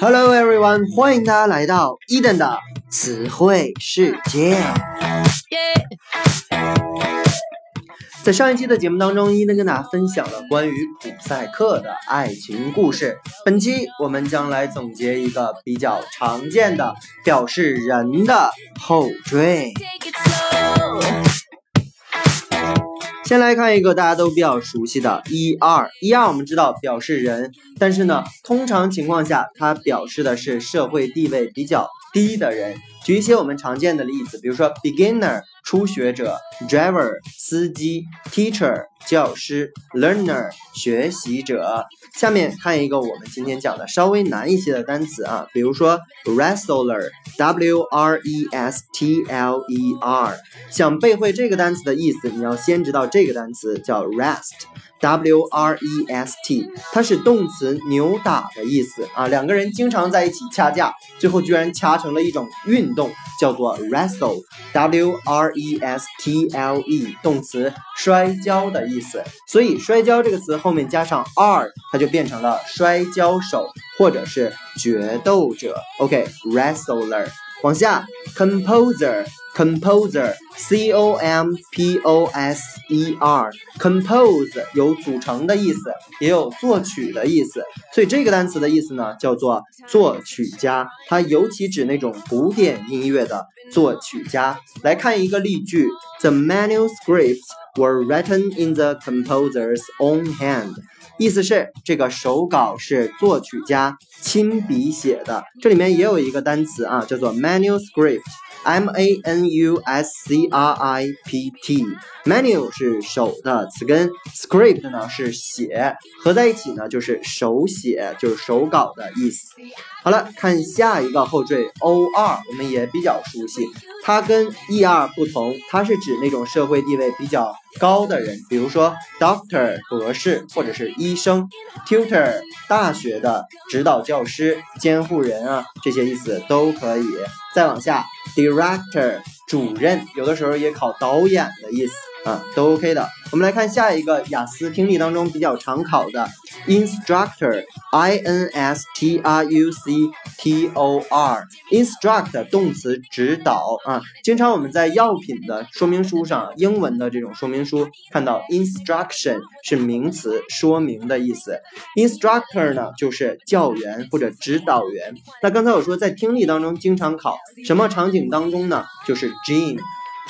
Hello everyone，欢迎大家来到 Eden 的词汇世界。在上一期的节目当中，伊登跟大家分享了关于普赛克的爱情故事。本期我们将来总结一个比较常见的表示人的后缀。先来看一个大家都比较熟悉的，er。er 我们知道表示人，但是呢，通常情况下它表示的是社会地位比较低的人。举一些我们常见的例子，比如说 beginner。初学者，driver 司机，teacher 教师，learner 学习者。下面看一个我们今天讲的稍微难一些的单词啊，比如说 wrestler，w r e s t l e r。想背会这个单词的意思，你要先知道这个单词叫 rest，w r e s t，它是动词扭打的意思啊。两个人经常在一起掐架，最后居然掐成了一种运动，叫做 wrestle，w r。e s t l e 动词摔跤的意思，所以摔跤这个词后面加上 r，它就变成了摔跤手或者是决斗者。OK，wrestler。往下，composer，composer，composer，c o m p o s e 有组成的意思，也有作曲的意思，所以这个单词的意思呢叫做作曲家，它尤其指那种古典音乐的作曲家。来看一个例句：The manuscripts were written in the composer's own hand。意思是这个手稿是作曲家亲笔写的。这里面也有一个单词啊，叫做 manuscript，m a n u s c r i p t。manu 是手的词根，script 呢是写，合在一起呢就是手写，就是手稿的意思。好了，看下一个后缀 or，我们也比较熟悉。它跟 er 不同，它是指那种社会地位比较高的人，比如说 doctor 博士或者是医生，tutor 大学的指导教师、监护人啊，这些意思都可以。再往下，director 主任，有的时候也考导演的意思。啊，都 OK 的。我们来看下一个雅思听力当中比较常考的 instructor，I N S T R U C T O R，instruct 动词指导啊。经常我们在药品的说明书上，英文的这种说明书看到 instruction 是名词，说明的意思。instructor 呢就是教员或者指导员。那刚才我说在听力当中经常考，什么场景当中呢？就是 gym。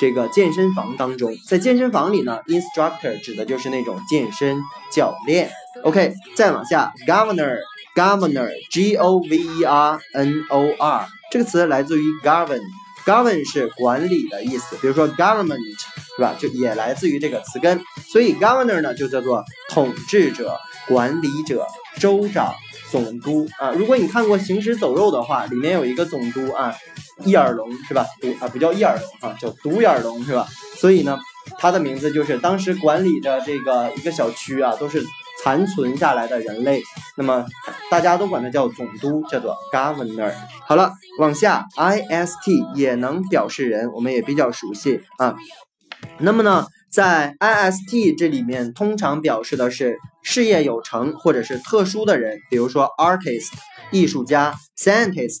这个健身房当中，在健身房里呢，instructor 指的就是那种健身教练。OK，再往下，governor，governor，G O V E R N O R 这个词来自于 govern，govern 是管理的意思，比如说 government 是吧？就也来自于这个词根，所以 governor 呢就叫做统治者、管理者、州长。总督啊，如果你看过《行尸走肉》的话，里面有一个总督啊，叶尔龙是吧？独啊不叫叶尔龙啊，叫独眼龙是吧？所以呢，他的名字就是当时管理着这个一个小区啊，都是残存下来的人类，那么大家都管他叫总督，叫做 governor。好了，往下，I S T 也能表示人，我们也比较熟悉啊。那么呢？在 ist 这里面，通常表示的是事业有成或者是特殊的人，比如说 artist 艺术家，scientist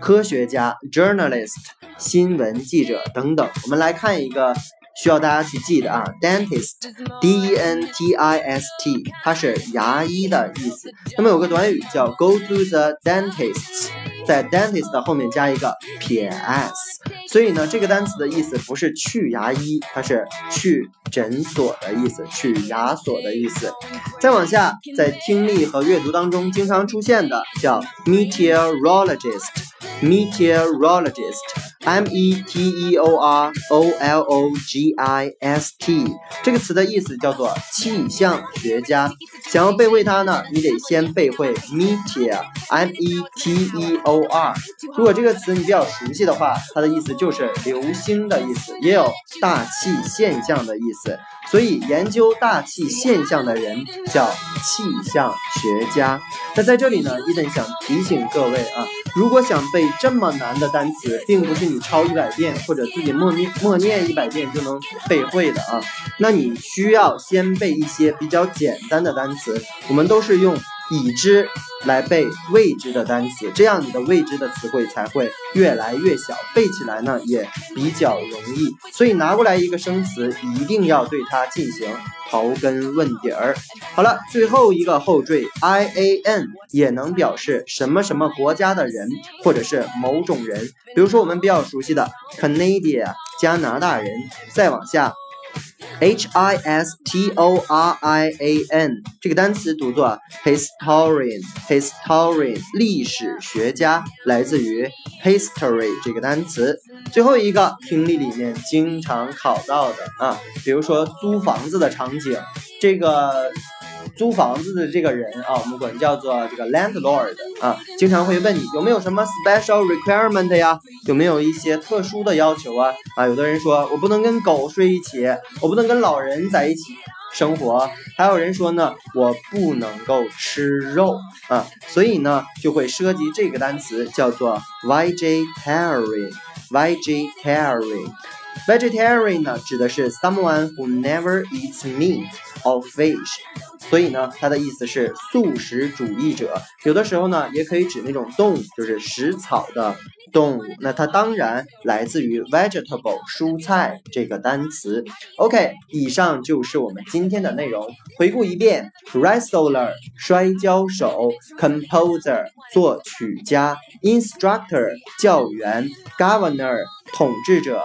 科学家，journalist 新闻记者等等。我们来看一个需要大家去记的啊，dentist d e n t i s t 它是牙医的意思。那么有个短语叫 go to the dentist，在 dentist 的后面加一个撇 s。所以呢，这个单词的意思不是去牙医，它是去诊所的意思，去牙所的意思。再往下，在听力和阅读当中经常出现的叫 meteorologist，meteorologist。M E T E O R O L O G I S T 这个词的意思叫做气象学家。想要背会它呢，你得先背会 meteor，M E T E O R。如果这个词你比较熟悉的话，它的意思就是流星的意思，也有大气现象的意思。所以研究大气现象的人叫气象学家。那在这里呢，伊登想提醒各位啊，如果想背这么难的单词，并不是你抄一百遍或者自己默念默念一百遍就能背会的啊。那你需要先背一些比较简单的单词，我们都是用已知来背未知的单词，这样你的未知的词汇才会越来越小，背起来呢也比较容易。所以拿过来一个生词，一定要对它进行刨根问底儿。好了，最后一个后缀 i a n 也能表示什么什么国家的人，或者是某种人。比如说我们比较熟悉的 Canadian 加拿大人，再往下。H I S T O R I A N 这个单词读作 historian，historian 历史学家，来自于 history 这个单词。最后一个听力里面经常考到的啊，比如说租房子的场景，这个。租房子的这个人啊，我们管叫做这个 landlord 啊，经常会问你有没有什么 special requirement 呀，有没有一些特殊的要求啊？啊，有的人说我不能跟狗睡一起，我不能跟老人在一起生活，还有人说呢，我不能够吃肉啊，所以呢就会涉及这个单词叫做 vegetarian，vegetarian。Vegetarian 呢，指的是 someone who never eats meat or fish，所以呢，它的意思是素食主义者。有的时候呢，也可以指那种动物，就是食草的动物。那它当然来自于 vegetable 蔬菜这个单词。OK，以上就是我们今天的内容。回顾一遍：wrestler 摔跤手，composer 作曲家，instructor 教员，governor 统治者。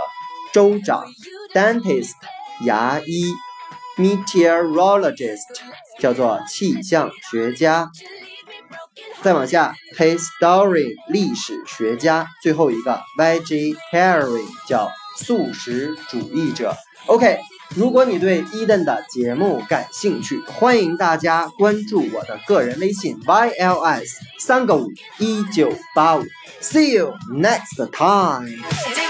州长，dentist，牙医，meteorologist，叫做气象学家。再往下，historian，历史学家。最后一个，vegetarian，叫素食主义者。OK，如果你对伊登的节目感兴趣，欢迎大家关注我的个人微信 yls 三个五一九八五。See you next time.